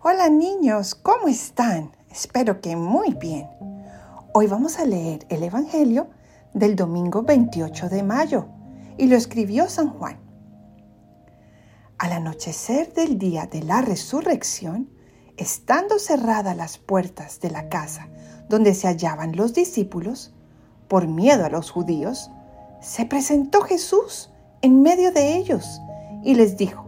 Hola niños, ¿cómo están? Espero que muy bien. Hoy vamos a leer el Evangelio del domingo 28 de mayo y lo escribió San Juan. Al anochecer del día de la resurrección, estando cerradas las puertas de la casa donde se hallaban los discípulos, por miedo a los judíos, se presentó Jesús en medio de ellos y les dijo,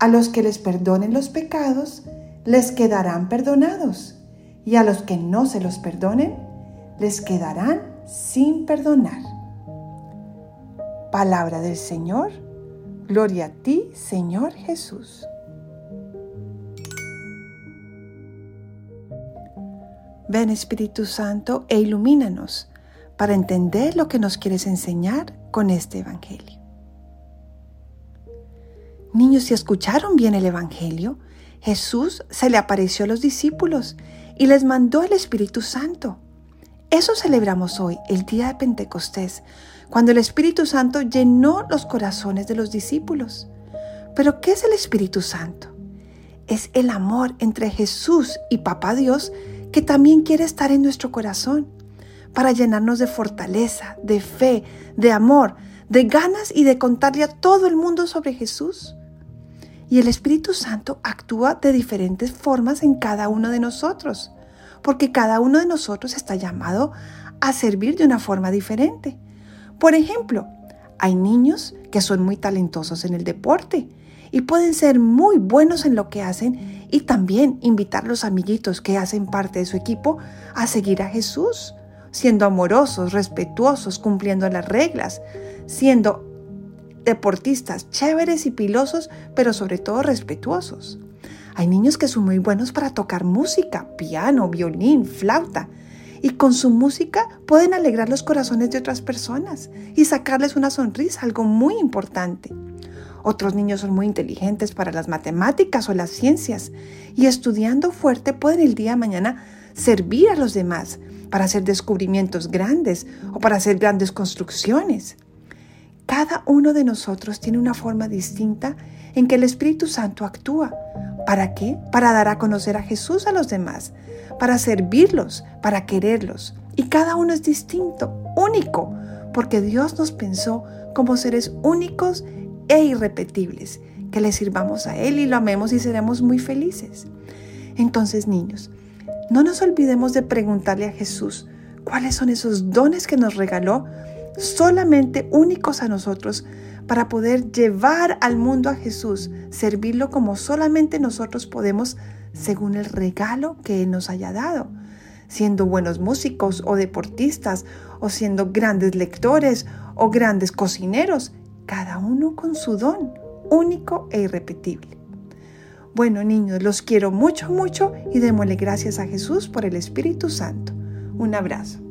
A los que les perdonen los pecados, les quedarán perdonados, y a los que no se los perdonen, les quedarán sin perdonar. Palabra del Señor, gloria a ti, Señor Jesús. Ven Espíritu Santo e ilumínanos para entender lo que nos quieres enseñar con este Evangelio. Niños, si escucharon bien el Evangelio, Jesús se le apareció a los discípulos y les mandó el Espíritu Santo. Eso celebramos hoy, el día de Pentecostés, cuando el Espíritu Santo llenó los corazones de los discípulos. Pero ¿qué es el Espíritu Santo? Es el amor entre Jesús y Papá Dios que también quiere estar en nuestro corazón para llenarnos de fortaleza, de fe, de amor, de ganas y de contarle a todo el mundo sobre Jesús. Y el Espíritu Santo actúa de diferentes formas en cada uno de nosotros, porque cada uno de nosotros está llamado a servir de una forma diferente. Por ejemplo, hay niños que son muy talentosos en el deporte y pueden ser muy buenos en lo que hacen y también invitar a los amiguitos que hacen parte de su equipo a seguir a Jesús, siendo amorosos, respetuosos, cumpliendo las reglas, siendo deportistas chéveres y pilosos, pero sobre todo respetuosos. Hay niños que son muy buenos para tocar música, piano, violín, flauta, y con su música pueden alegrar los corazones de otras personas y sacarles una sonrisa, algo muy importante. Otros niños son muy inteligentes para las matemáticas o las ciencias y estudiando fuerte pueden el día de mañana servir a los demás para hacer descubrimientos grandes o para hacer grandes construcciones. Cada uno de nosotros tiene una forma distinta en que el Espíritu Santo actúa. ¿Para qué? Para dar a conocer a Jesús a los demás, para servirlos, para quererlos. Y cada uno es distinto, único, porque Dios nos pensó como seres únicos e irrepetibles, que le sirvamos a Él y lo amemos y seremos muy felices. Entonces, niños, no nos olvidemos de preguntarle a Jesús cuáles son esos dones que nos regaló solamente únicos a nosotros para poder llevar al mundo a Jesús, servirlo como solamente nosotros podemos según el regalo que Él nos haya dado, siendo buenos músicos o deportistas, o siendo grandes lectores o grandes cocineros, cada uno con su don, único e irrepetible. Bueno niños, los quiero mucho, mucho y démosle gracias a Jesús por el Espíritu Santo. Un abrazo.